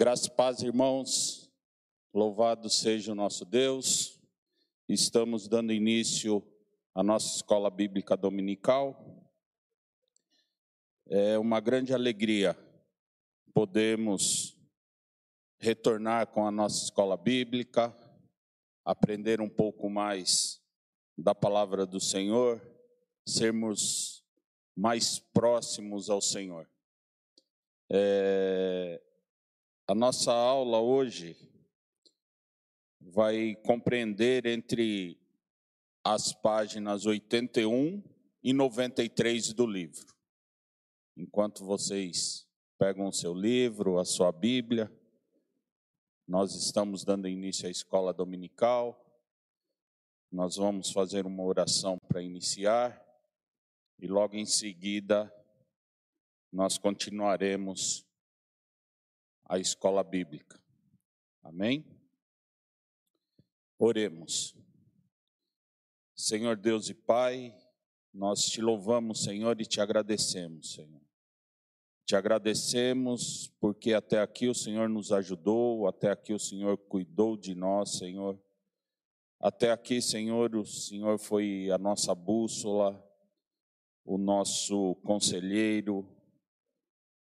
Graças e paz, irmãos. Louvado seja o nosso Deus. Estamos dando início à nossa escola bíblica dominical. É uma grande alegria podermos retornar com a nossa escola bíblica, aprender um pouco mais da palavra do Senhor, sermos mais próximos ao Senhor. É, a nossa aula hoje vai compreender entre as páginas 81 e 93 do livro. Enquanto vocês pegam o seu livro, a sua Bíblia, nós estamos dando início à escola dominical. Nós vamos fazer uma oração para iniciar e logo em seguida nós continuaremos a escola bíblica. Amém? Oremos. Senhor Deus e Pai, nós te louvamos, Senhor, e te agradecemos, Senhor. Te agradecemos porque até aqui o Senhor nos ajudou, até aqui o Senhor cuidou de nós, Senhor. Até aqui, Senhor, o Senhor foi a nossa bússola, o nosso conselheiro,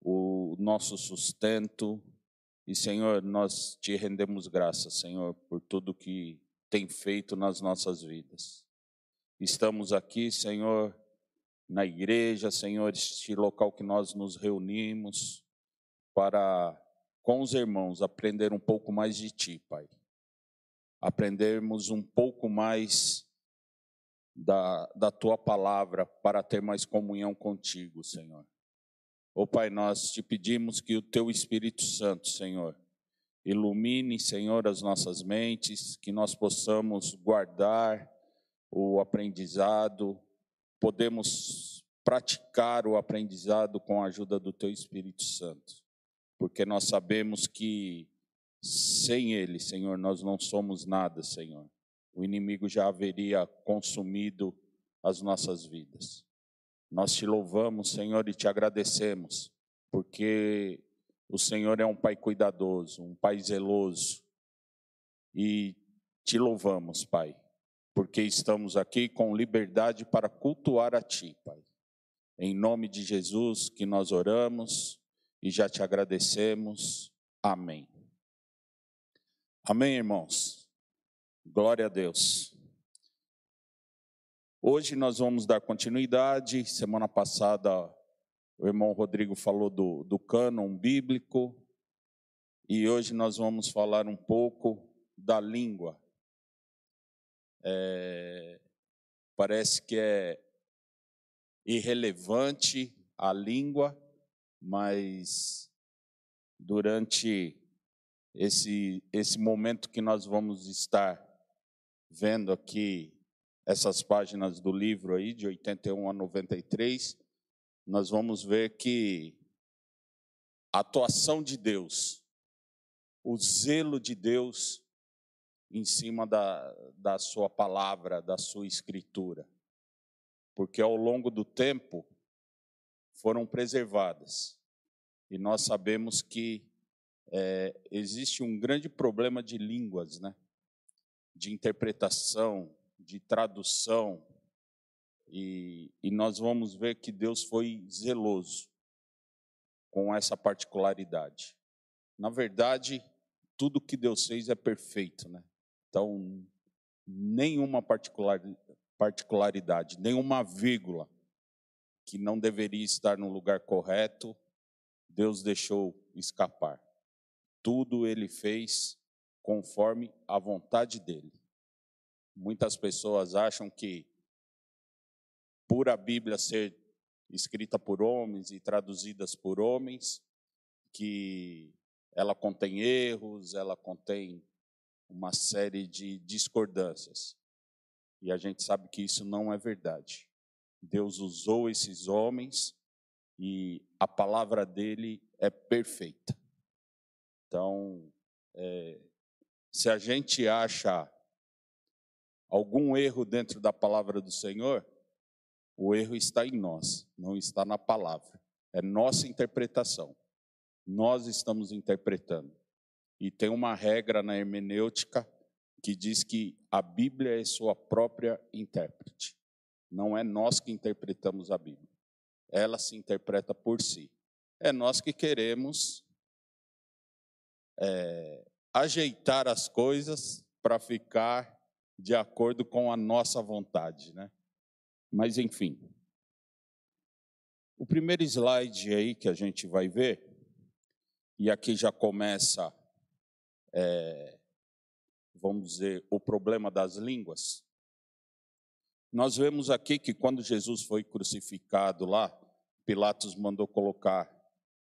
o nosso sustento. E, Senhor, nós te rendemos graças, Senhor, por tudo que tem feito nas nossas vidas. Estamos aqui, Senhor, na igreja, Senhor, este local que nós nos reunimos para, com os irmãos, aprender um pouco mais de Ti, Pai. Aprendermos um pouco mais da, da Tua palavra para ter mais comunhão contigo, Senhor. Ô oh, Pai, nós te pedimos que o teu Espírito Santo, Senhor, ilumine, Senhor, as nossas mentes, que nós possamos guardar o aprendizado, podemos praticar o aprendizado com a ajuda do teu Espírito Santo, porque nós sabemos que sem ele, Senhor, nós não somos nada, Senhor. O inimigo já haveria consumido as nossas vidas. Nós te louvamos, Senhor, e te agradecemos, porque o Senhor é um Pai cuidadoso, um Pai zeloso. E te louvamos, Pai, porque estamos aqui com liberdade para cultuar a Ti, Pai. Em nome de Jesus que nós oramos e já te agradecemos. Amém. Amém, irmãos. Glória a Deus. Hoje nós vamos dar continuidade. Semana passada o irmão Rodrigo falou do, do cânon bíblico e hoje nós vamos falar um pouco da língua. É, parece que é irrelevante a língua, mas durante esse, esse momento que nós vamos estar vendo aqui essas páginas do livro aí, de 81 a 93, nós vamos ver que a atuação de Deus, o zelo de Deus em cima da, da sua palavra, da sua escritura. Porque ao longo do tempo foram preservadas. E nós sabemos que é, existe um grande problema de línguas, né? de interpretação, de tradução, e, e nós vamos ver que Deus foi zeloso com essa particularidade. Na verdade, tudo que Deus fez é perfeito, né? Então, nenhuma particularidade, nenhuma vírgula que não deveria estar no lugar correto, Deus deixou escapar. Tudo ele fez conforme a vontade dele. Muitas pessoas acham que, por a Bíblia ser escrita por homens e traduzidas por homens, que ela contém erros, ela contém uma série de discordâncias. E a gente sabe que isso não é verdade. Deus usou esses homens e a palavra dele é perfeita. Então, é, se a gente acha algum erro dentro da palavra do Senhor, o erro está em nós, não está na palavra. É nossa interpretação. nós estamos interpretando. E tem uma regra na hermenêutica que diz que a Bíblia é sua própria intérprete. Não é nós que interpretamos a Bíblia. Ela se interpreta por si. É nós que queremos é, ajeitar as coisas para ficar de acordo com a nossa vontade, né? Mas enfim. O primeiro slide aí que a gente vai ver, e aqui já começa é, vamos dizer, o problema das línguas. Nós vemos aqui que quando Jesus foi crucificado lá, Pilatos mandou colocar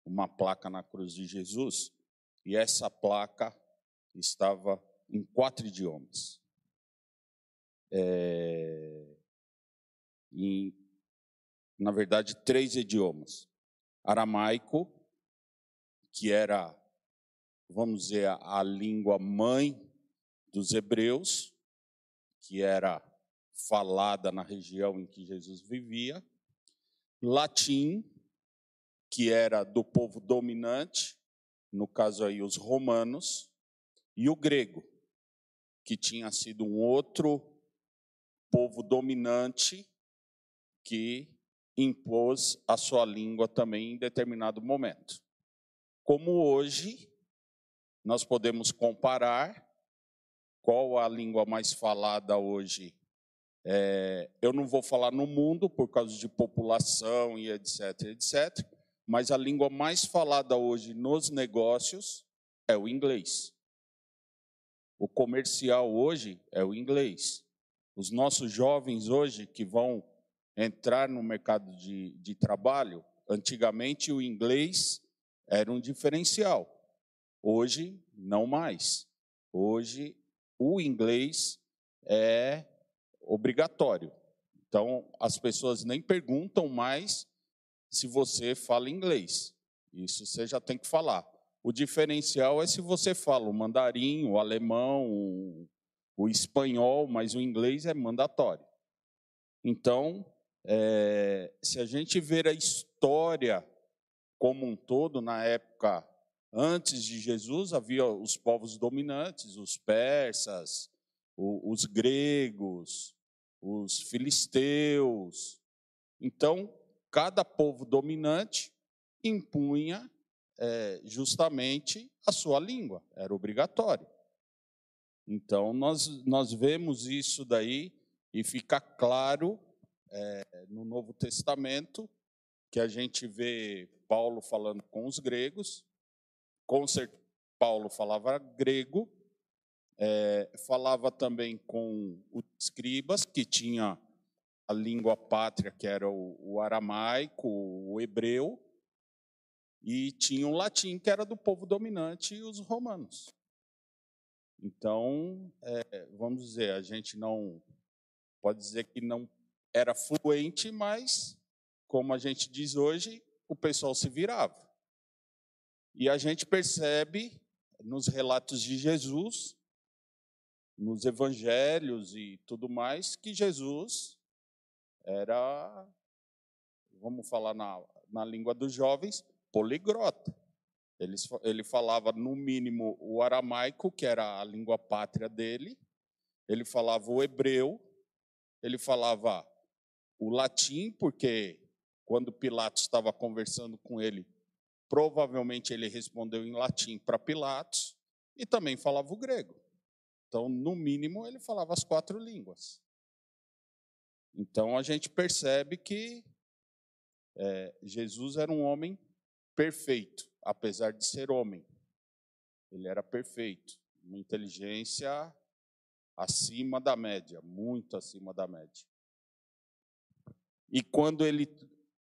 uma placa na cruz de Jesus, e essa placa estava em quatro idiomas. É, em, na verdade, três idiomas: aramaico, que era vamos dizer, a, a língua mãe dos hebreus, que era falada na região em que Jesus vivia, latim, que era do povo dominante, no caso aí os romanos, e o grego, que tinha sido um outro povo dominante que impôs a sua língua também em determinado momento. Como hoje, nós podemos comparar qual a língua mais falada hoje. É, eu não vou falar no mundo por causa de população e etc, etc, mas a língua mais falada hoje nos negócios é o inglês. O comercial hoje é o inglês. Os nossos jovens hoje que vão entrar no mercado de, de trabalho, antigamente o inglês era um diferencial. Hoje, não mais. Hoje, o inglês é obrigatório. Então, as pessoas nem perguntam mais se você fala inglês. Isso você já tem que falar. O diferencial é se você fala o mandarim, o alemão, o, espanhol, mas o inglês é mandatório. Então, é, se a gente ver a história como um todo, na época Antes de Jesus havia os povos dominantes, os persas, os gregos, os filisteus. Então, cada povo dominante impunha é, justamente a sua língua, era obrigatório. Então, nós, nós vemos isso daí e fica claro é, no Novo Testamento que a gente vê Paulo falando com os gregos, com certeza, Paulo falava grego, é, falava também com os escribas, que tinha a língua pátria, que era o, o aramaico, o hebreu, e tinha o latim, que era do povo dominante, os romanos. Então, é, vamos dizer, a gente não pode dizer que não era fluente, mas, como a gente diz hoje, o pessoal se virava. E a gente percebe nos relatos de Jesus, nos evangelhos e tudo mais, que Jesus era, vamos falar na, na língua dos jovens, poligrota. Ele, ele falava, no mínimo, o aramaico, que era a língua pátria dele, ele falava o hebreu, ele falava o latim, porque quando Pilatos estava conversando com ele, Provavelmente ele respondeu em latim para Pilatos e também falava o grego. Então, no mínimo, ele falava as quatro línguas. Então, a gente percebe que é, Jesus era um homem perfeito, apesar de ser homem. Ele era perfeito, uma inteligência acima da média, muito acima da média. E quando ele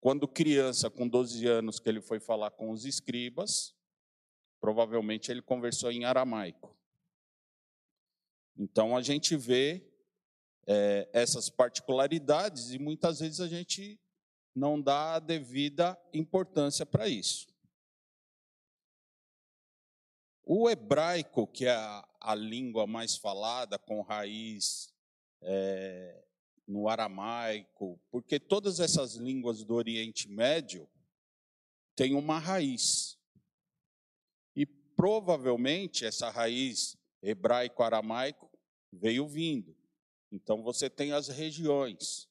quando criança, com 12 anos, que ele foi falar com os escribas, provavelmente ele conversou em aramaico. Então a gente vê é, essas particularidades e muitas vezes a gente não dá a devida importância para isso. O hebraico, que é a, a língua mais falada, com raiz é, no aramaico, porque todas essas línguas do Oriente Médio têm uma raiz. provavelmente essa raiz hebraico-aramaico veio vindo. Então você tem as regiões.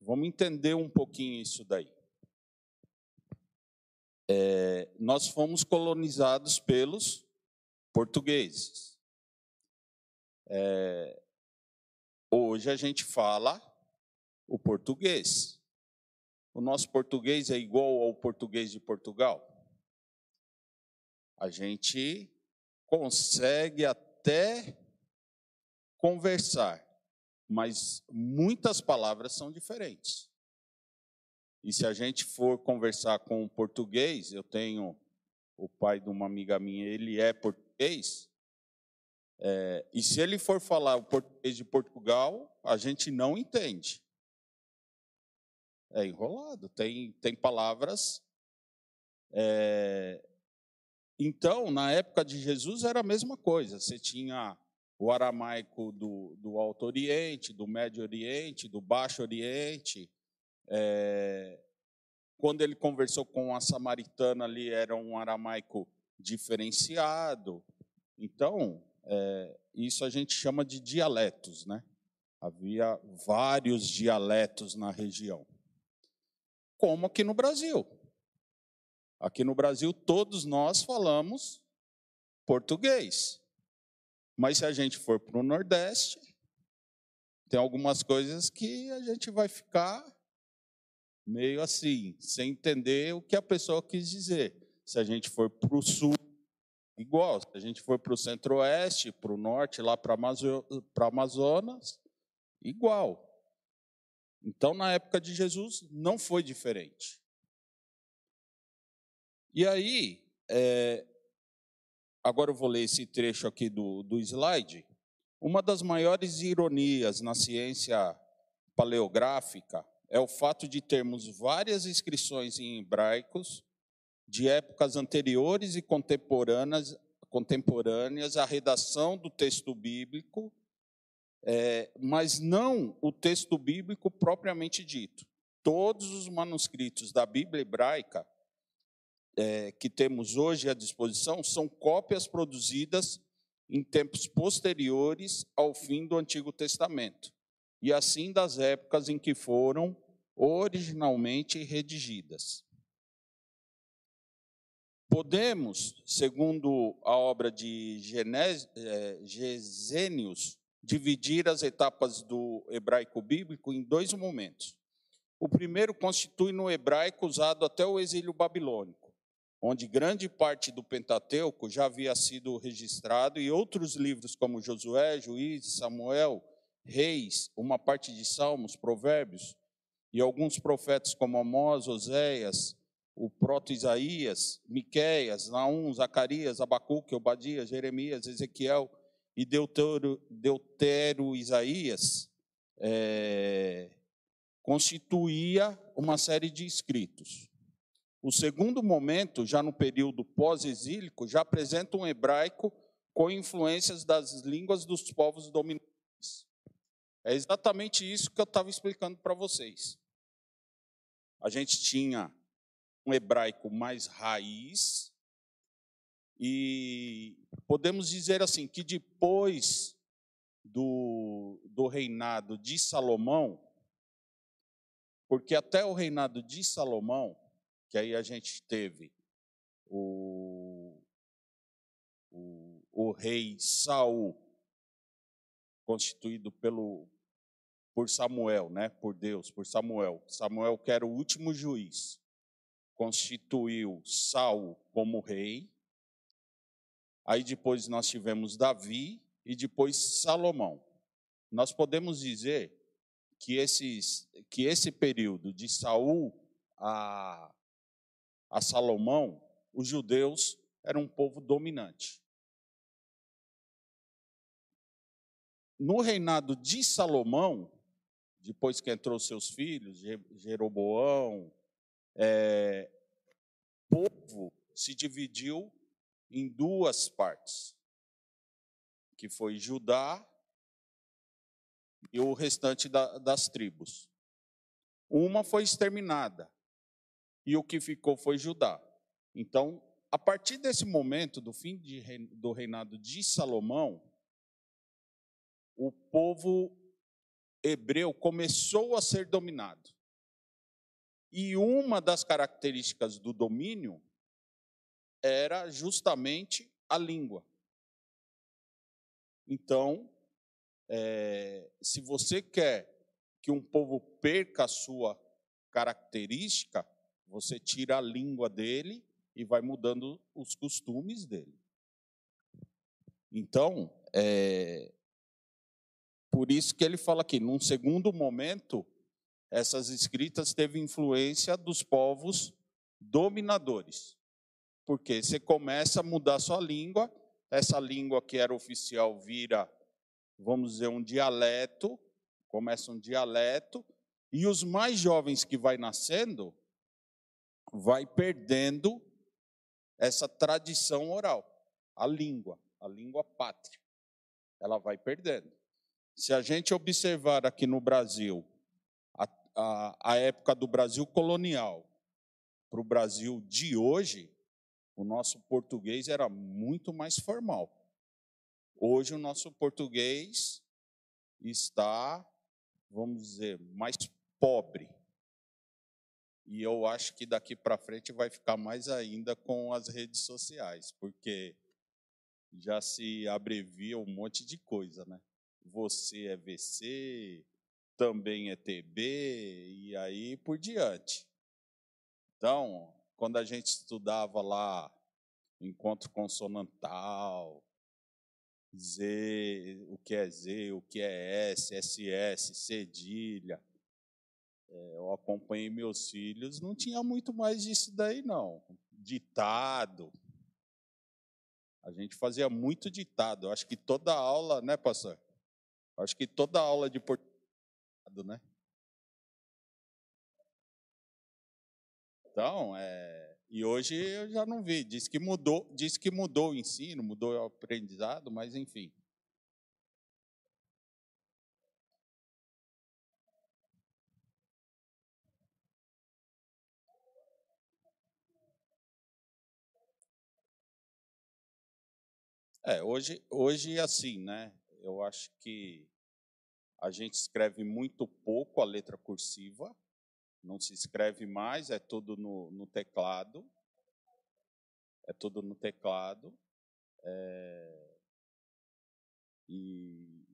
Vamos entender um pouquinho isso daí. É, nós fomos colonizados pelos portugueses. É, hoje a gente fala o português. O nosso português é igual ao português de Portugal. A gente consegue até conversar, mas muitas palavras são diferentes. E se a gente for conversar com o português, eu tenho o pai de uma amiga minha, ele é português, é, e se ele for falar o português de Portugal, a gente não entende. É enrolado, tem, tem palavras. É... Então, na época de Jesus era a mesma coisa. Você tinha o aramaico do, do Alto Oriente, do Médio Oriente, do Baixo Oriente. É, quando ele conversou com a samaritana ali, era um aramaico diferenciado. Então, é, isso a gente chama de dialetos, né? Havia vários dialetos na região. Como aqui no Brasil. Aqui no Brasil, todos nós falamos português. Mas se a gente for para o Nordeste, tem algumas coisas que a gente vai ficar meio assim, sem entender o que a pessoa quis dizer. Se a gente for para o Sul, igual. Se a gente for para o Centro-Oeste, para o Norte, lá para Amazonas, igual. Então, na época de Jesus, não foi diferente. E aí, é, agora eu vou ler esse trecho aqui do, do slide. Uma das maiores ironias na ciência paleográfica é o fato de termos várias inscrições em hebraicos de épocas anteriores e contemporâneas, contemporâneas à redação do texto bíblico, é, mas não o texto bíblico propriamente dito. Todos os manuscritos da Bíblia hebraica é, que temos hoje à disposição são cópias produzidas em tempos posteriores ao fim do Antigo Testamento, e assim das épocas em que foram originalmente redigidas. Podemos, segundo a obra de é, Gesênios, dividir as etapas do hebraico bíblico em dois momentos. O primeiro constitui no hebraico usado até o exílio babilônico onde grande parte do Pentateuco já havia sido registrado, e outros livros como Josué, Juízes, Samuel, Reis, uma parte de Salmos, Provérbios, e alguns profetas como Amós, Oséias, o proto-Isaías, Miqueias, Naum, Zacarias, Abacuque, Obadias, Jeremias, Ezequiel e Deutero, Deutero Isaías, é, constituía uma série de escritos. O segundo momento, já no período pós-exílico, já apresenta um hebraico com influências das línguas dos povos dominantes. É exatamente isso que eu estava explicando para vocês. A gente tinha um hebraico mais raiz, e podemos dizer assim que depois do, do reinado de Salomão, porque até o reinado de Salomão, que aí a gente teve o, o, o rei Saul, constituído pelo, por Samuel, né? por Deus, por Samuel. Samuel, que era o último juiz, constituiu Saul como rei. Aí depois nós tivemos Davi e depois Salomão. Nós podemos dizer que, esses, que esse período de Saul a a Salomão, os judeus eram um povo dominante. No reinado de Salomão, depois que entrou seus filhos, Jeroboão, é, o povo se dividiu em duas partes, que foi Judá e o restante da, das tribos. Uma foi exterminada, e o que ficou foi Judá. Então, a partir desse momento, do fim de, do reinado de Salomão, o povo hebreu começou a ser dominado. E uma das características do domínio era justamente a língua. Então, é, se você quer que um povo perca a sua característica, você tira a língua dele e vai mudando os costumes dele. Então, é, por isso que ele fala aqui, num segundo momento, essas escritas teve influência dos povos dominadores. Porque você começa a mudar sua língua, essa língua que era oficial vira, vamos dizer, um dialeto, começa um dialeto, e os mais jovens que vai nascendo vai perdendo essa tradição oral, a língua, a língua pátria. Ela vai perdendo. Se a gente observar aqui no Brasil, a, a, a época do Brasil colonial para o Brasil de hoje, o nosso português era muito mais formal. Hoje o nosso português está, vamos dizer, mais pobre. E eu acho que daqui para frente vai ficar mais ainda com as redes sociais, porque já se abrevia um monte de coisa, né? Você é VC, também é TB, e aí por diante. Então, quando a gente estudava lá encontro consonantal, Z, o que é Z, o que é S, SS, cedilha, é, eu acompanhei meus filhos, não tinha muito mais disso daí, não. Ditado. A gente fazia muito ditado. Eu acho que toda aula, né, pastor? Acho que toda aula de português, né? Então, é, e hoje eu já não vi. Diz que mudou, diz que mudou o ensino, mudou o aprendizado, mas enfim. É, hoje, hoje assim, né? Eu acho que a gente escreve muito pouco a letra cursiva, não se escreve mais, é tudo no, no teclado. É tudo no teclado. É, e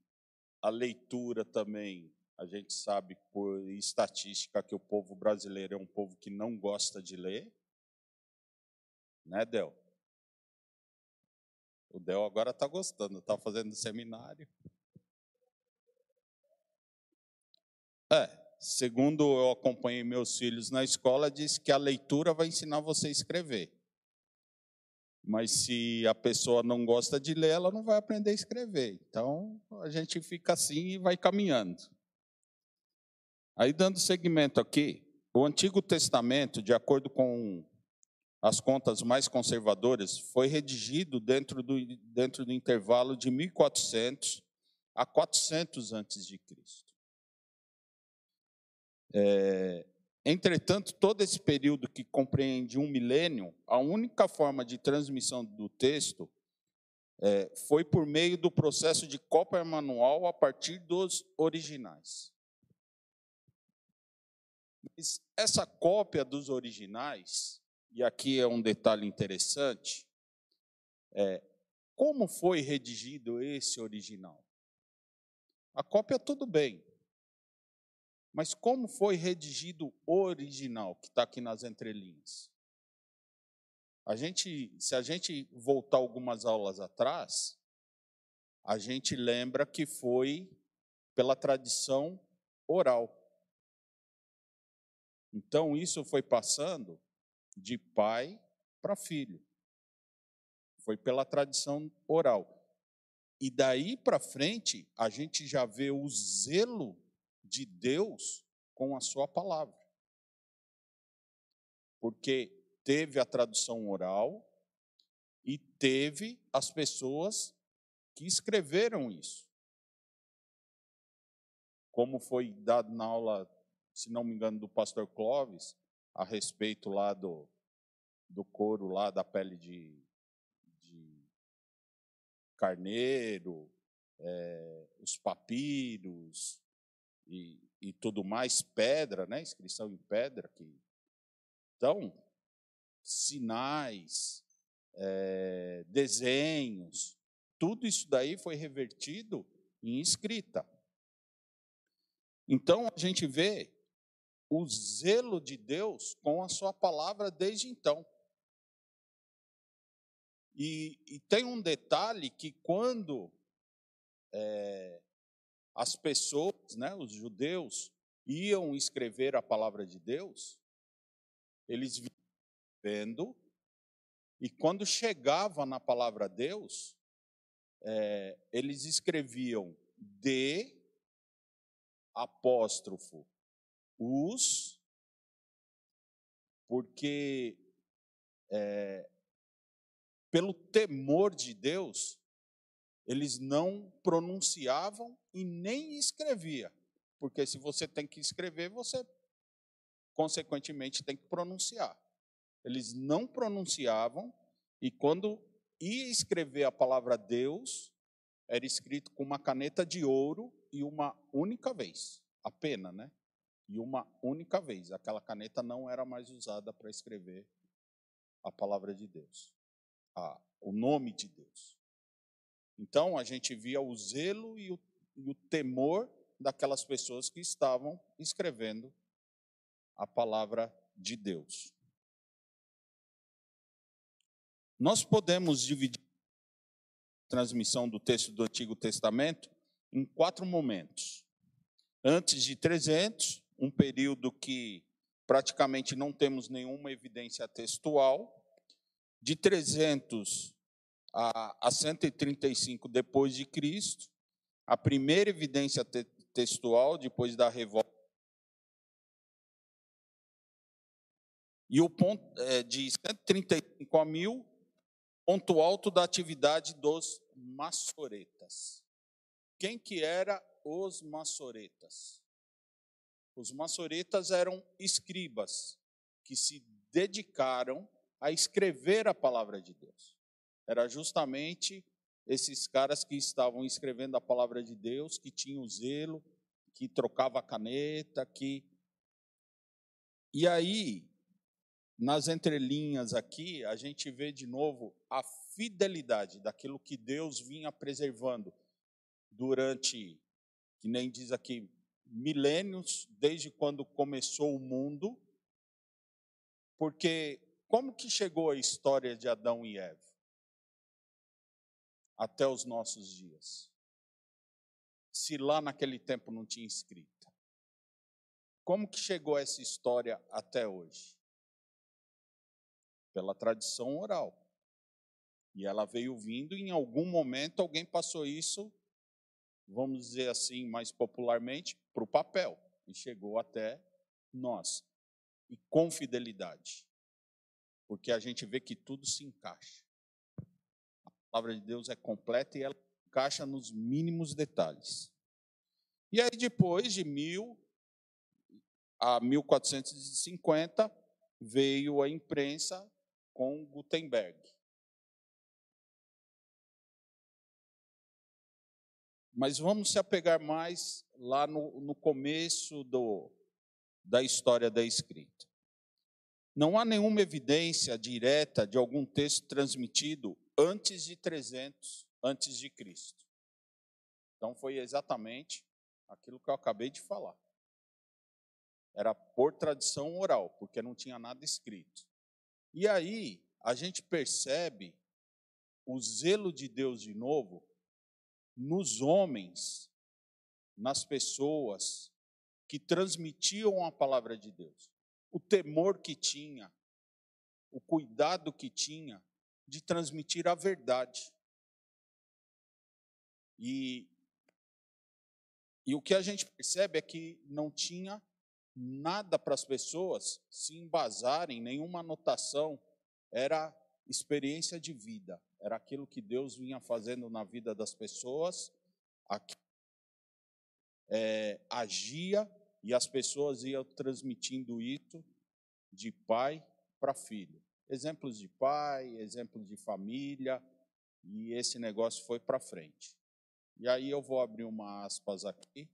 a leitura também, a gente sabe por estatística que o povo brasileiro é um povo que não gosta de ler. Né, Del? O Del agora está gostando, está fazendo seminário. É, segundo eu acompanhei meus filhos na escola, diz que a leitura vai ensinar você a escrever. Mas se a pessoa não gosta de ler, ela não vai aprender a escrever. Então, a gente fica assim e vai caminhando. Aí, dando seguimento aqui, o Antigo Testamento, de acordo com as contas mais conservadoras, foi redigido dentro do, dentro do intervalo de 1400 a 400 antes de Cristo. É, entretanto, todo esse período que compreende um milênio, a única forma de transmissão do texto é, foi por meio do processo de cópia manual a partir dos originais. Mas essa cópia dos originais, e aqui é um detalhe interessante, é, como foi redigido esse original? A cópia, tudo bem, mas como foi redigido o original, que está aqui nas entrelinhas? A gente, se a gente voltar algumas aulas atrás, a gente lembra que foi pela tradição oral. Então, isso foi passando de pai para filho. Foi pela tradição oral. E daí para frente, a gente já vê o zelo de Deus com a sua palavra. Porque teve a tradução oral e teve as pessoas que escreveram isso. Como foi dado na aula, se não me engano, do pastor Clóvis, a respeito lá do, do couro lá da pele de, de carneiro, é, os papiros e, e, tudo mais, pedra, né? Inscrição em pedra. Que... Então, sinais, é, desenhos, tudo isso daí foi revertido em escrita. Então a gente vê o zelo de Deus com a sua palavra desde então. E, e tem um detalhe que quando é, as pessoas, né, os judeus, iam escrever a palavra de Deus, eles vendo, e quando chegava na palavra Deus, é, eles escreviam de apóstrofo os, porque é, pelo temor de Deus, eles não pronunciavam e nem escrevia, porque se você tem que escrever, você consequentemente tem que pronunciar. Eles não pronunciavam e quando ia escrever a palavra Deus, era escrito com uma caneta de ouro e uma única vez, a pena, né? E uma única vez. Aquela caneta não era mais usada para escrever a palavra de Deus, a, o nome de Deus. Então a gente via o zelo e o, e o temor daquelas pessoas que estavam escrevendo a palavra de Deus. Nós podemos dividir a transmissão do texto do Antigo Testamento em quatro momentos. Antes de 300, um período que praticamente não temos nenhuma evidência textual. De 300 a, a 135 depois de Cristo, a primeira evidência te, textual depois da revolta. E o ponto é, de 135 a 1000 ponto alto da atividade dos maçoretas. Quem que era os maçoretas? Os maçoretas eram escribas que se dedicaram a escrever a palavra de Deus. Era justamente esses caras que estavam escrevendo a palavra de Deus, que tinham zelo, que trocava a caneta, que E aí, nas entrelinhas aqui, a gente vê de novo a fidelidade daquilo que Deus vinha preservando durante, que nem diz aqui, milênios, desde quando começou o mundo. Porque como que chegou a história de Adão e Eva? Até os nossos dias. Se lá naquele tempo não tinha escrita. Como que chegou essa história até hoje? pela tradição oral. E ela veio vindo, e em algum momento alguém passou isso, vamos dizer assim, mais popularmente, para o papel, e chegou até nós. E com fidelidade, porque a gente vê que tudo se encaixa. Palavra de Deus é completa e ela encaixa nos mínimos detalhes. E aí, depois de mil a 1450, veio a imprensa com Gutenberg. Mas vamos se apegar mais lá no, no começo do, da história da escrita. Não há nenhuma evidência direta de algum texto transmitido antes de 300 antes de Cristo. Então foi exatamente aquilo que eu acabei de falar. Era por tradição oral, porque não tinha nada escrito. E aí a gente percebe o zelo de Deus de novo nos homens, nas pessoas que transmitiam a palavra de Deus. O temor que tinha, o cuidado que tinha de transmitir a verdade. E, e o que a gente percebe é que não tinha nada para as pessoas se embasarem, nenhuma anotação, era experiência de vida, era aquilo que Deus vinha fazendo na vida das pessoas, aqui, é, agia e as pessoas iam transmitindo isso de pai para filho. Exemplos de pai, exemplos de família, e esse negócio foi para frente. E aí eu vou abrir uma aspas aqui.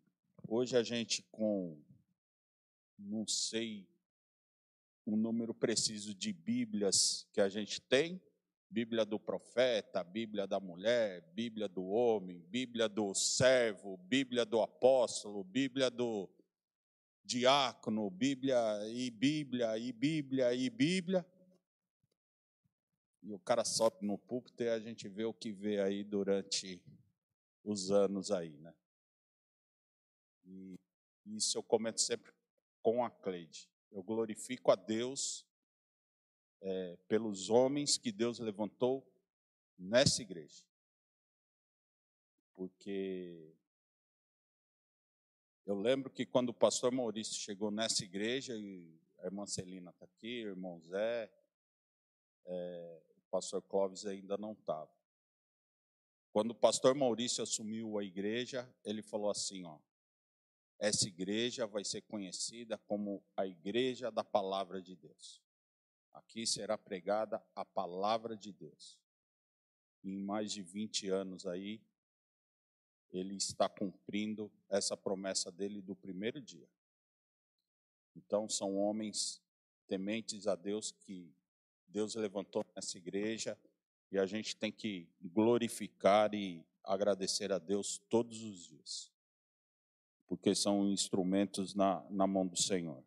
Hoje a gente com não sei o número preciso de Bíblias que a gente tem, Bíblia do profeta, Bíblia da mulher, Bíblia do homem, Bíblia do servo, Bíblia do apóstolo, Bíblia do diácono, Bíblia e Bíblia e Bíblia e Bíblia. E o cara sobe no púlpito e a gente vê o que vê aí durante os anos aí, né? E isso eu comento sempre com a Cleide. Eu glorifico a Deus é, pelos homens que Deus levantou nessa igreja. Porque eu lembro que quando o pastor Maurício chegou nessa igreja, e a irmã Celina está aqui, o irmão Zé, é, pastor Clóvis ainda não estava. Quando o pastor Maurício assumiu a igreja, ele falou assim: ó, essa igreja vai ser conhecida como a igreja da palavra de Deus. Aqui será pregada a palavra de Deus. Em mais de 20 anos aí, ele está cumprindo essa promessa dele do primeiro dia. Então, são homens tementes a Deus que Deus levantou nessa igreja e a gente tem que glorificar e agradecer a Deus todos os dias, porque são instrumentos na, na mão do Senhor.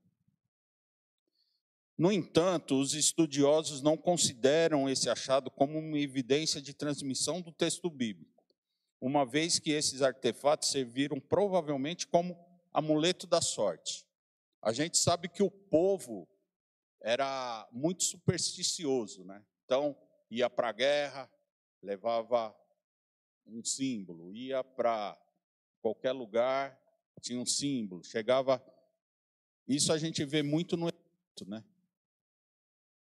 No entanto, os estudiosos não consideram esse achado como uma evidência de transmissão do texto bíblico, uma vez que esses artefatos serviram provavelmente como amuleto da sorte. A gente sabe que o povo era muito supersticioso, né? Então, ia para a guerra, levava um símbolo, ia para qualquer lugar, tinha um símbolo, chegava. Isso a gente vê muito no Egito, né?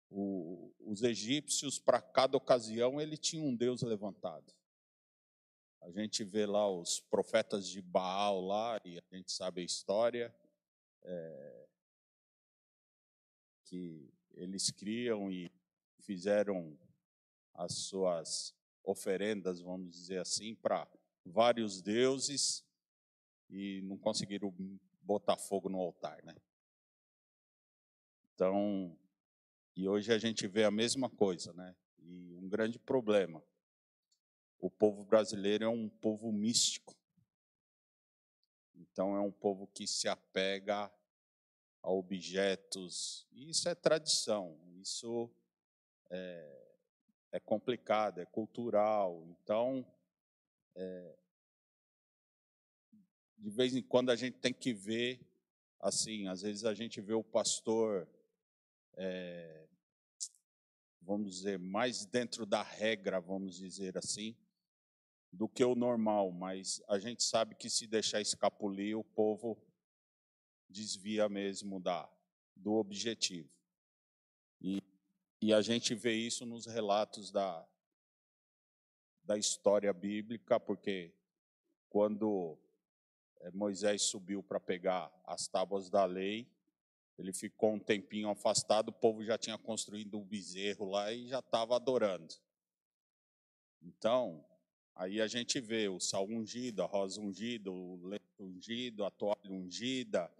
O, os egípcios, para cada ocasião, ele tinha um Deus levantado. A gente vê lá os profetas de Baal lá, e a gente sabe a história, é, que eles criam e fizeram as suas oferendas, vamos dizer assim, para vários deuses e não conseguiram botar fogo no altar, né? Então, e hoje a gente vê a mesma coisa, né? E um grande problema. O povo brasileiro é um povo místico. Então, é um povo que se apega a objetos. Isso é tradição, isso é, é complicado, é cultural. Então, é, de vez em quando a gente tem que ver, assim, às vezes a gente vê o pastor é, vamos dizer, mais dentro da regra, vamos dizer assim, do que o normal, mas a gente sabe que se deixar escapulir, o povo desvia mesmo da, do objetivo. E, e a gente vê isso nos relatos da, da história bíblica, porque quando eh, Moisés subiu para pegar as tábuas da lei, ele ficou um tempinho afastado, o povo já tinha construído um bezerro lá e já estava adorando. Então, aí a gente vê o sal ungido, a rosa ungida, o leite ungido, a toalha ungida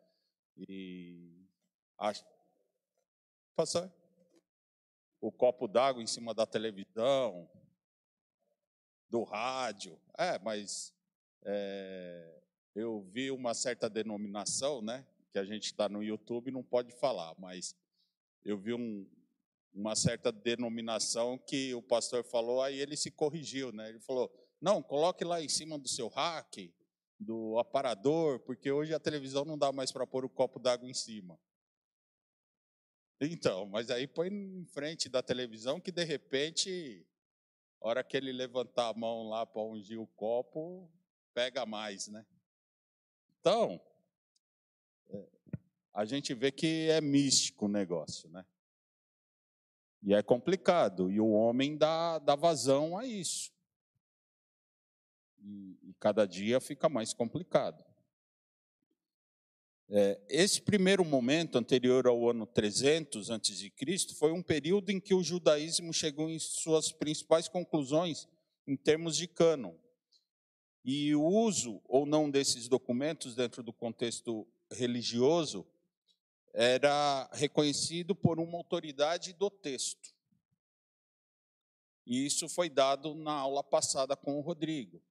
e a... Passar. o copo d'água em cima da televisão, do rádio. É, mas é, eu vi uma certa denominação, né? que a gente está no YouTube não pode falar, mas eu vi um, uma certa denominação que o pastor falou, aí ele se corrigiu, né? Ele falou: não, coloque lá em cima do seu rack, do aparador, porque hoje a televisão não dá mais para pôr o copo d'água em cima. Então, mas aí põe em frente da televisão que de repente, a hora que ele levantar a mão lá para ungir o copo, pega mais, né? Então, a gente vê que é místico o negócio, né? E é complicado, e o homem dá, dá vazão a isso. E, e cada dia fica mais complicado. É, esse primeiro momento, anterior ao ano 300 a.C., foi um período em que o judaísmo chegou em suas principais conclusões em termos de cânon. E o uso ou não desses documentos dentro do contexto religioso era reconhecido por uma autoridade do texto. E isso foi dado na aula passada com o Rodrigo,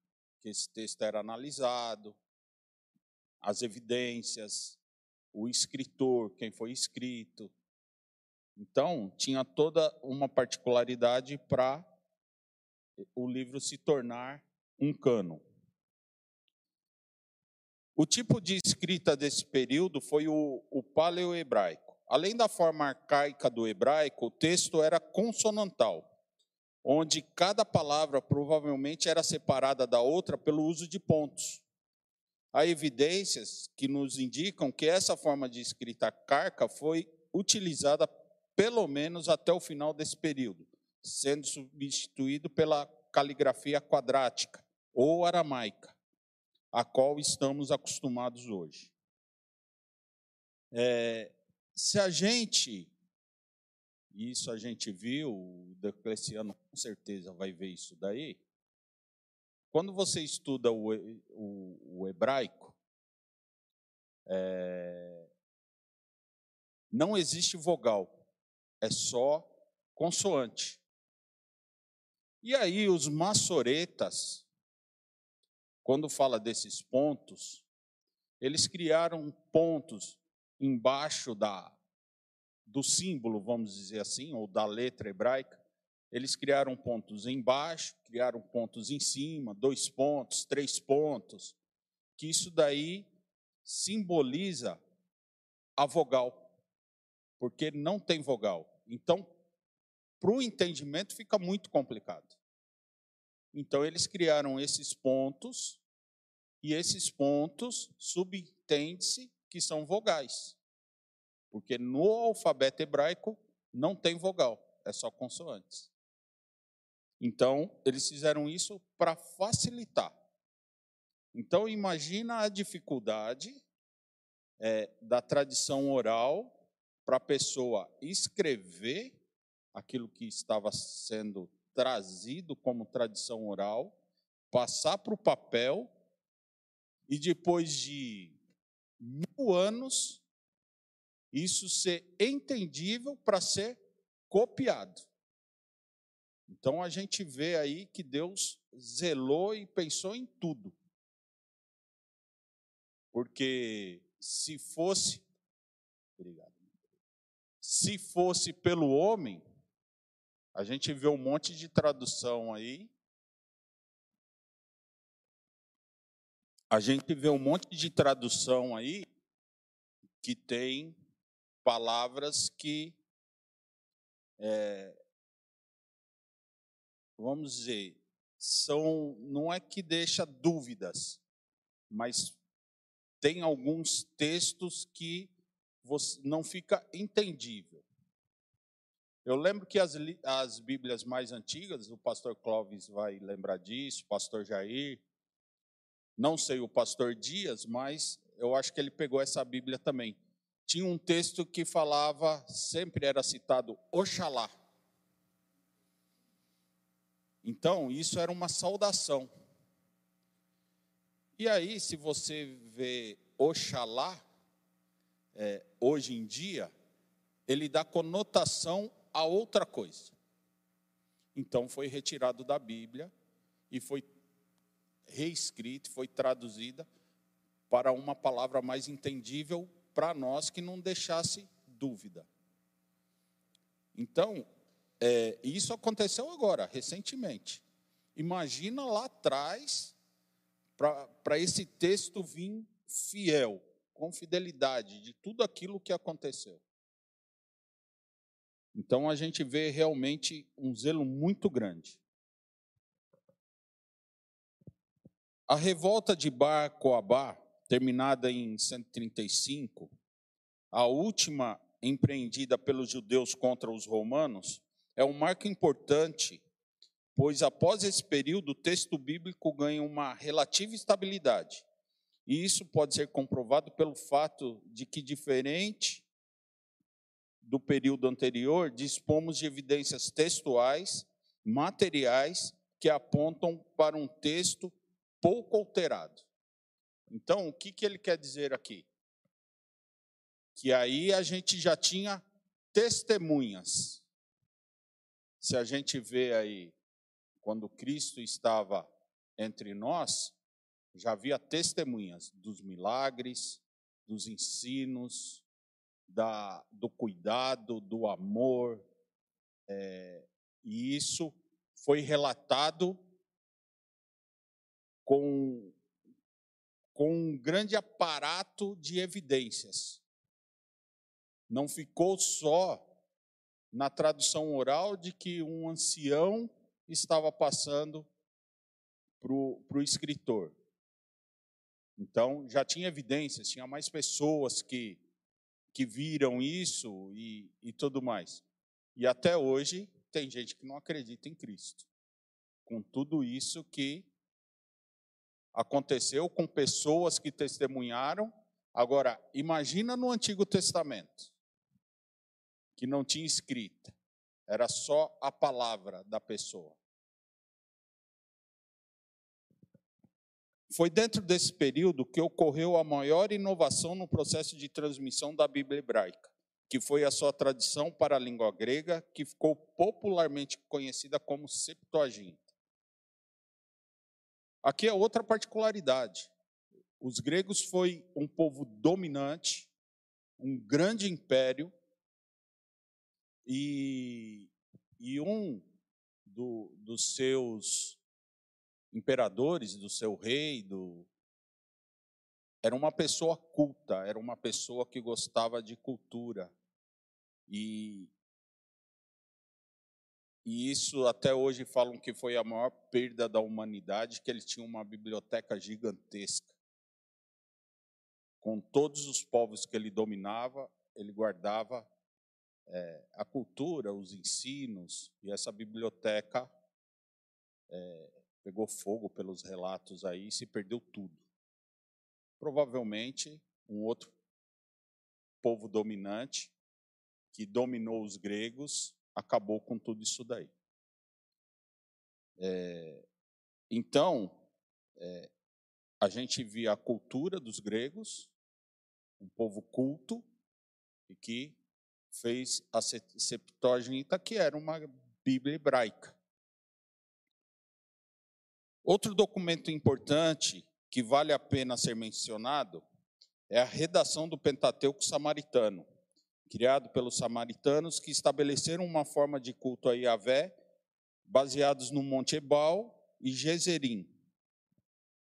que esse texto era analisado, as evidências, o escritor, quem foi escrito. Então, tinha toda uma particularidade para o livro se tornar um cano. O tipo de escrita desse período foi o, o paleo-hebraico. Além da forma arcaica do hebraico, o texto era consonantal, onde cada palavra provavelmente era separada da outra pelo uso de pontos. Há evidências que nos indicam que essa forma de escrita carca foi utilizada pelo menos até o final desse período, sendo substituído pela caligrafia quadrática ou aramaica, a qual estamos acostumados hoje. É, se a gente, isso a gente viu, o Decleciano com certeza vai ver isso daí, quando você estuda o, o, o hebraico, é, não existe vogal, é só consoante. E aí os maçoretas, quando fala desses pontos, eles criaram pontos embaixo da do símbolo, vamos dizer assim, ou da letra hebraica, eles criaram pontos embaixo, criaram pontos em cima, dois pontos, três pontos, que isso daí simboliza a vogal, porque não tem vogal. Então, para o entendimento fica muito complicado. Então, eles criaram esses pontos, e esses pontos subentende-se que são vogais, porque no alfabeto hebraico não tem vogal, é só consoantes. Então, eles fizeram isso para facilitar. Então, imagina a dificuldade é, da tradição oral para a pessoa escrever aquilo que estava sendo trazido como tradição oral, passar para o papel e depois de mil anos isso ser entendível para ser copiado. Então a gente vê aí que Deus zelou e pensou em tudo. Porque se fosse Obrigado. Se fosse pelo homem, a gente vê um monte de tradução aí. A gente vê um monte de tradução aí que tem palavras que é, vamos dizer, são não é que deixa dúvidas, mas tem alguns textos que não fica entendível. Eu lembro que as, as Bíblias mais antigas, o pastor Clóvis vai lembrar disso, o pastor Jair, não sei o pastor Dias, mas eu acho que ele pegou essa Bíblia também. Tinha um texto que falava, sempre era citado, Oxalá. Então, isso era uma saudação. E aí, se você vê Oxalá, é, hoje em dia, ele dá conotação a outra coisa. Então, foi retirado da Bíblia e foi reescrito, foi traduzida para uma palavra mais entendível para nós que não deixasse dúvida. Então, é, isso aconteceu agora, recentemente. Imagina lá atrás, para esse texto vir fiel, com fidelidade de tudo aquilo que aconteceu. Então a gente vê realmente um zelo muito grande. A revolta de Bar Coabá, terminada em 135, a última empreendida pelos judeus contra os romanos, é um marco importante, pois após esse período o texto bíblico ganha uma relativa estabilidade E isso pode ser comprovado pelo fato de que, diferente do período anterior, dispomos de evidências textuais, materiais, que apontam para um texto pouco alterado. Então, o que, que ele quer dizer aqui? Que aí a gente já tinha testemunhas. Se a gente vê aí, quando Cristo estava entre nós, já havia testemunhas dos milagres, dos ensinos, da, do cuidado, do amor, é, e isso foi relatado com, com um grande aparato de evidências. Não ficou só na tradução oral de que um ancião estava passando para o escritor. Então, já tinha evidências, tinha mais pessoas que, que viram isso e, e tudo mais. E até hoje, tem gente que não acredita em Cristo. Com tudo isso que aconteceu com pessoas que testemunharam. Agora, imagina no Antigo Testamento, que não tinha escrita, era só a palavra da pessoa. Foi dentro desse período que ocorreu a maior inovação no processo de transmissão da Bíblia hebraica, que foi a sua tradição para a língua grega, que ficou popularmente conhecida como Septuaginta. Aqui é outra particularidade. Os gregos foi um povo dominante, um grande império, e, e um do, dos seus imperadores, do seu rei, do... era uma pessoa culta, era uma pessoa que gostava de cultura. E, e isso até hoje falam que foi a maior perda da humanidade, que ele tinha uma biblioteca gigantesca. Com todos os povos que ele dominava, ele guardava é, a cultura, os ensinos, e essa biblioteca é, pegou fogo pelos relatos aí e se perdeu tudo. Provavelmente um outro povo dominante que dominou os gregos acabou com tudo isso daí. É, então, é, a gente via a cultura dos gregos, um povo culto, e que fez a Septuaginta, que era uma Bíblia hebraica. Outro documento importante que vale a pena ser mencionado é a redação do Pentateuco samaritano, criado pelos samaritanos que estabeleceram uma forma de culto a Yahvé baseados no Monte Ebal e Gezerim.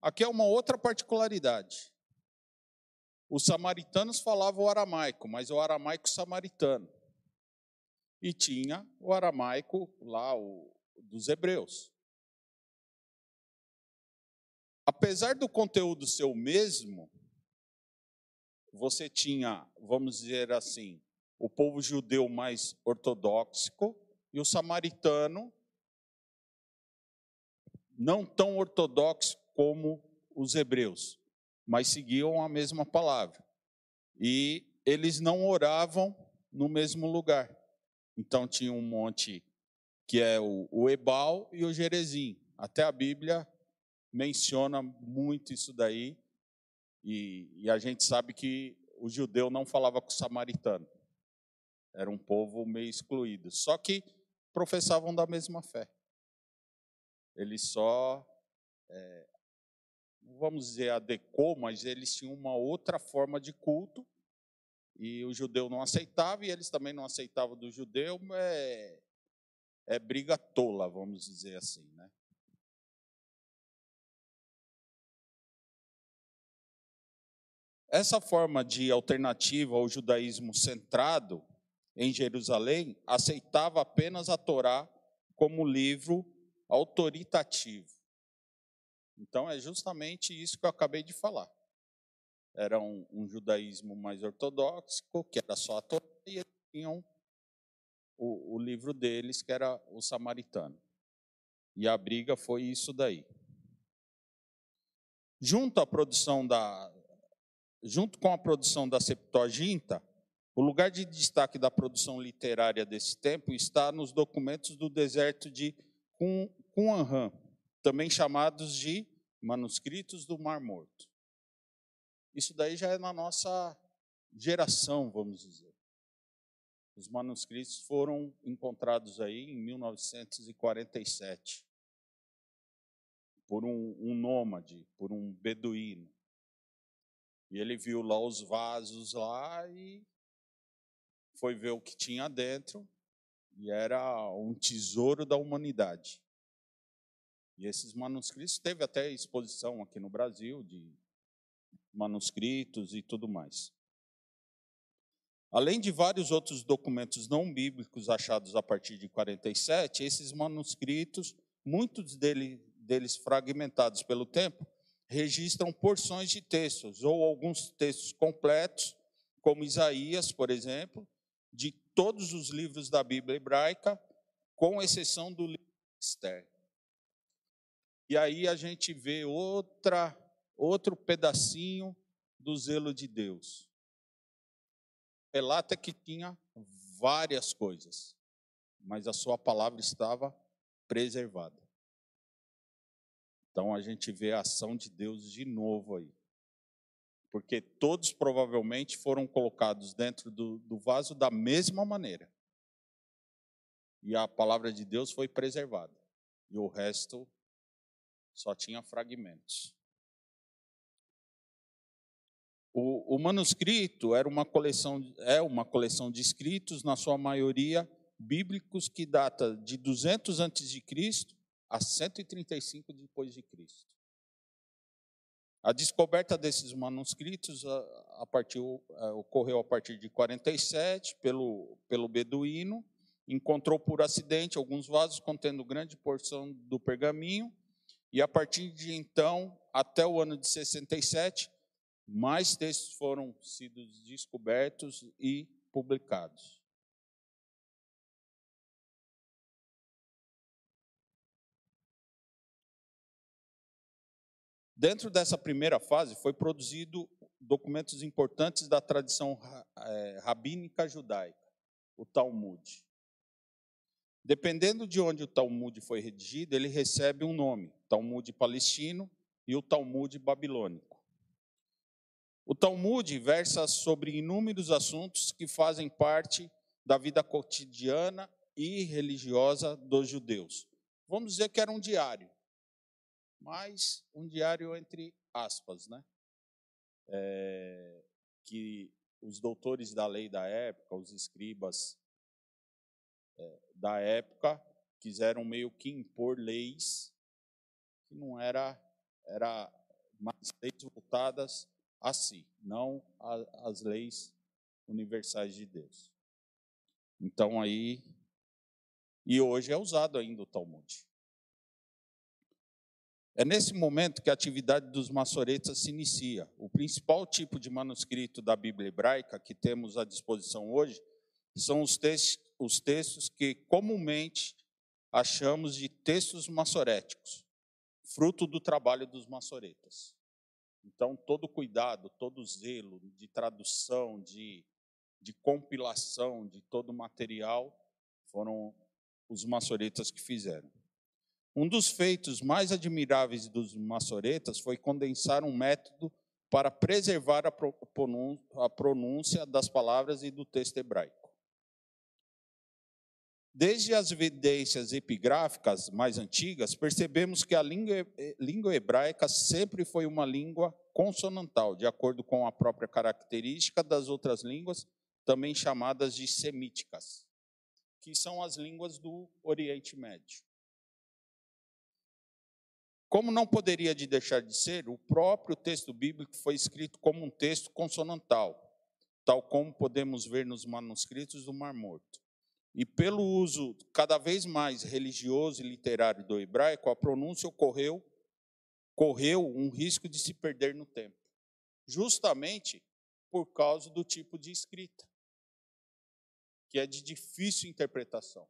Aqui é uma outra particularidade. Os samaritanos falavam o aramaico, mas o aramaico samaritano. E tinha o aramaico lá, o, dos hebreus. apesar do conteúdo ser o mesmo, você tinha, vamos dizer assim, o povo judeu mais ortodoxo e o samaritano não tão ortodoxo como os hebreus, mas seguiam a mesma palavra. E eles não oravam no mesmo lugar. Então tinha um monte que é o, Ebal e o Jerezim. Até a Bíblia menciona muito isso daí, e, e a gente sabe que o judeu não falava com o samaritano. Era um povo meio excluído. Só que professavam da mesma fé. Eles só, é, vamos dizer, adequou, mas eles tinham uma outra forma de culto e o judeu não aceitava e eles também não aceitavam do judeu. É, é briga tola, vamos dizer assim, né? Essa forma de alternativa ao judaísmo centrado em Jerusalém aceitava apenas a Torá como livro autoritativo. Então é justamente isso que eu acabei de falar. Era um, um judaísmo mais ortodoxo, que era só a Torá, e eles tinham o, o livro deles, que era o samaritano. E a briga foi isso daí. Junto à produção da junto com a produção da Septuaginta, o lugar de destaque da produção literária desse tempo está nos documentos do deserto de Qumran, também chamados de manuscritos do Mar Morto. Isso daí já é na nossa geração, vamos dizer. Os manuscritos foram encontrados aí em 1947 por um, um nômade, por um beduíno. E ele viu lá os vasos lá e foi ver o que tinha dentro e era um tesouro da humanidade. E esses manuscritos teve até exposição aqui no Brasil de manuscritos e tudo mais. Além de vários outros documentos não bíblicos achados a partir de 47, esses manuscritos, muitos deles, deles fragmentados pelo tempo, registram porções de textos, ou alguns textos completos, como Isaías, por exemplo, de todos os livros da Bíblia hebraica, com exceção do livro de Esther. E aí a gente vê outra, outro pedacinho do zelo de Deus. Relata que tinha várias coisas, mas a sua palavra estava preservada. Então a gente vê a ação de Deus de novo aí. Porque todos provavelmente foram colocados dentro do, do vaso da mesma maneira. E a palavra de Deus foi preservada. E o resto só tinha fragmentos. O, o, manuscrito era uma coleção, é uma coleção de escritos, na sua maioria bíblicos, que data de 200 antes de Cristo a 135 depois de Cristo. A descoberta desses manuscritos a, a partir, a, ocorreu a partir de 47 pelo, pelo beduíno, encontrou por acidente alguns vasos contendo grande porção do pergaminho, e a partir de então, até o ano de 67, mais textos foram sido descobertos e publicados. Dentro dessa primeira fase, foi produzido documentos importantes da tradição é, rabínica judaica, o Talmud. Dependendo de onde o Talmud foi redigido, ele recebe um nome: Talmud palestino e o Talmud babilônico. O Talmud versa sobre inúmeros assuntos que fazem parte da vida cotidiana e religiosa dos judeus. Vamos dizer que era um diário mas um diário entre aspas, né? É, que os doutores da lei da época, os escribas é, da época, quiseram meio que impor leis que não era era mais leis voltadas a si, não as leis universais de Deus. Então aí e hoje é usado ainda o Talmud. É nesse momento que a atividade dos maçoretas se inicia. O principal tipo de manuscrito da Bíblia hebraica que temos à disposição hoje são os textos, os textos que comumente achamos de textos maçoréticos, fruto do trabalho dos maçoretas. Então, todo cuidado, todo zelo de tradução, de, de compilação de todo o material foram os maçoretas que fizeram. Um dos feitos mais admiráveis dos maçoretas foi condensar um método para preservar a pronúncia das palavras e do texto hebraico. Desde as evidências epigráficas mais antigas, percebemos que a língua hebraica sempre foi uma língua consonantal, de acordo com a própria característica das outras línguas, também chamadas de semíticas, que são as línguas do Oriente Médio. Como não poderia de deixar de ser, o próprio texto bíblico foi escrito como um texto consonantal, tal como podemos ver nos manuscritos do Mar Morto. E pelo uso cada vez mais religioso e literário do hebraico, a pronúncia ocorreu correu um risco de se perder no tempo, justamente por causa do tipo de escrita, que é de difícil interpretação.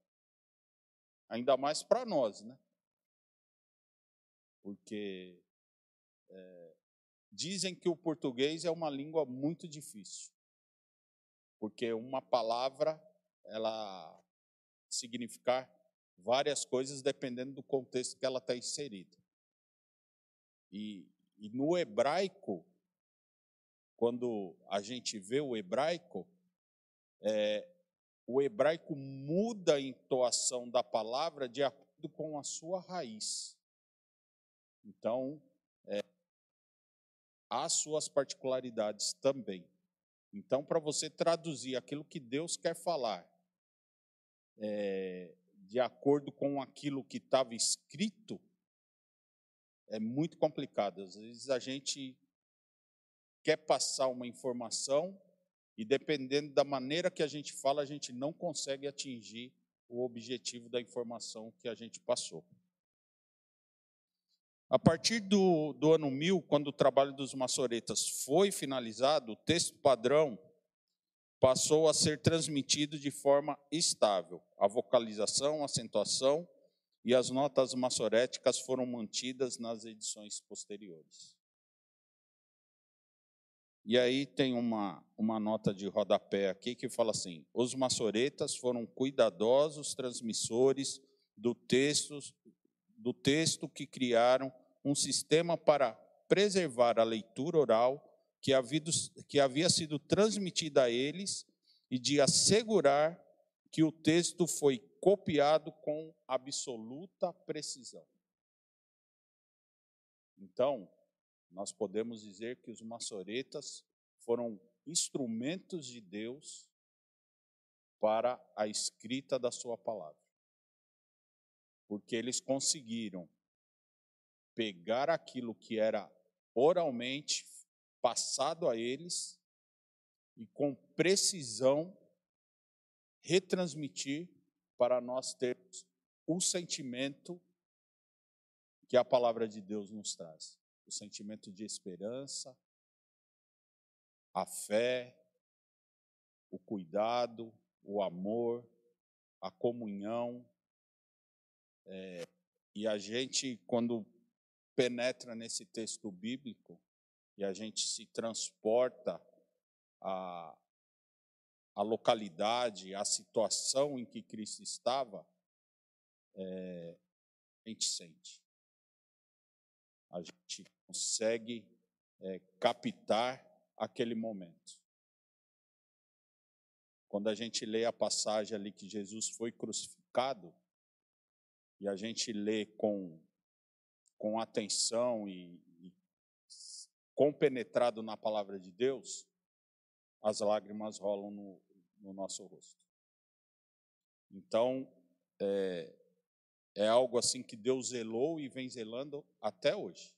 Ainda mais para nós, né? Porque é, Dizem que o português é uma língua muito difícil, porque uma palavra ela significar várias coisas dependendo do contexto que ela está inserida. E, e no hebraico, quando a gente vê o hebraico, é, o hebraico muda a entoação da palavra de acordo com a sua raiz. Então, é, há suas particularidades também. Então, para você traduzir aquilo que Deus quer falar é, de acordo com aquilo que estava escrito, é muito complicado. Às vezes a gente quer passar uma informação e, dependendo da maneira que a gente fala, a gente não consegue atingir o objetivo da informação que a gente passou. A partir do, do ano 1000, quando o trabalho dos maçoretas foi finalizado, o texto padrão passou a ser transmitido de forma estável. A vocalização, a acentuação e as notas maçoréticas foram mantidas nas edições posteriores. E aí tem uma, uma nota de rodapé aqui que fala assim: os maçoretas foram cuidadosos transmissores do texto, do texto que criaram um sistema para preservar a leitura oral que havia, que havia sido transmitida a eles e de assegurar que o texto foi copiado com absoluta precisão. Então, nós podemos dizer que os maçoretas foram instrumentos de Deus para a escrita da sua palavra. Porque eles conseguiram pegar aquilo que era oralmente passado a eles e com precisão retransmitir para nós termos o sentimento que a palavra de Deus nos traz. O sentimento de esperança, a fé, o cuidado, o amor, a comunhão. É, e a gente, quando penetra nesse texto bíblico e a gente se transporta à, à localidade, à situação em que Cristo estava, é, a gente sente. A gente consegue é, captar aquele momento. Quando a gente lê a passagem ali que Jesus foi crucificado, e a gente lê com com atenção e, e compenetrado na palavra de Deus, as lágrimas rolam no, no nosso rosto. Então, é, é algo assim que Deus zelou e vem zelando até hoje.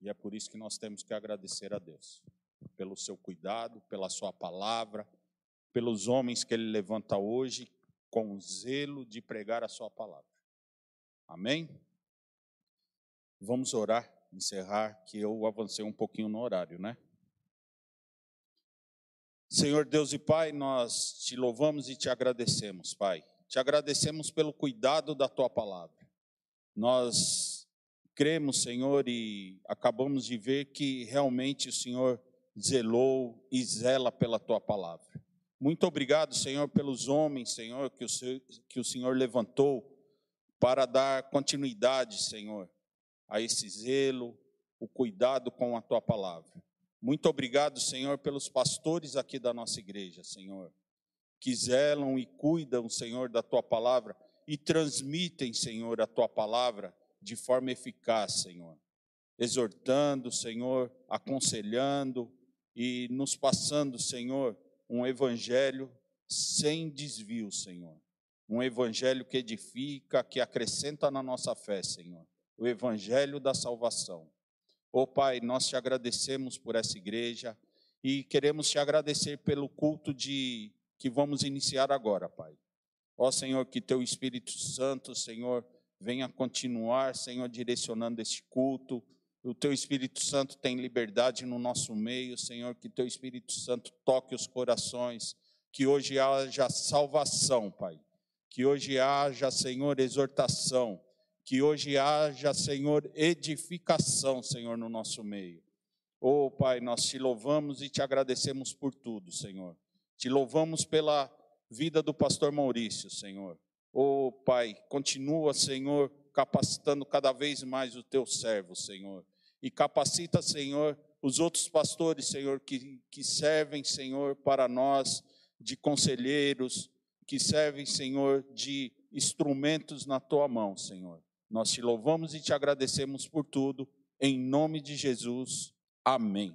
E é por isso que nós temos que agradecer a Deus, pelo seu cuidado, pela sua palavra, pelos homens que ele levanta hoje com zelo de pregar a sua palavra. Amém? Vamos orar, encerrar, que eu avancei um pouquinho no horário, né? Senhor Deus e Pai, nós te louvamos e te agradecemos, Pai. Te agradecemos pelo cuidado da tua palavra. Nós cremos, Senhor, e acabamos de ver que realmente o Senhor zelou e zela pela tua palavra. Muito obrigado, Senhor, pelos homens, Senhor, que o Senhor, que o Senhor levantou para dar continuidade, Senhor, a esse zelo, o cuidado com a tua palavra. Muito obrigado, Senhor, pelos pastores aqui da nossa igreja, Senhor, que zelam e cuidam, Senhor, da tua palavra e transmitem, Senhor, a tua palavra de forma eficaz, Senhor. Exortando, Senhor, aconselhando e nos passando, Senhor, um evangelho sem desvio, Senhor. Um evangelho que edifica, que acrescenta na nossa fé, Senhor o evangelho da salvação. Ó oh, Pai, nós te agradecemos por essa igreja e queremos te agradecer pelo culto de que vamos iniciar agora, Pai. Ó oh, Senhor, que teu Espírito Santo, Senhor, venha continuar, Senhor, direcionando este culto. O teu Espírito Santo tem liberdade no nosso meio, Senhor, que teu Espírito Santo toque os corações, que hoje haja salvação, Pai. Que hoje haja, Senhor, exortação que hoje haja, Senhor, edificação, Senhor, no nosso meio. Oh, Pai, nós te louvamos e te agradecemos por tudo, Senhor. Te louvamos pela vida do pastor Maurício, Senhor. Oh, Pai, continua, Senhor, capacitando cada vez mais o teu servo, Senhor. E capacita, Senhor, os outros pastores, Senhor, que, que servem, Senhor, para nós, de conselheiros, que servem, Senhor, de instrumentos na tua mão, Senhor. Nós te louvamos e te agradecemos por tudo, em nome de Jesus. Amém.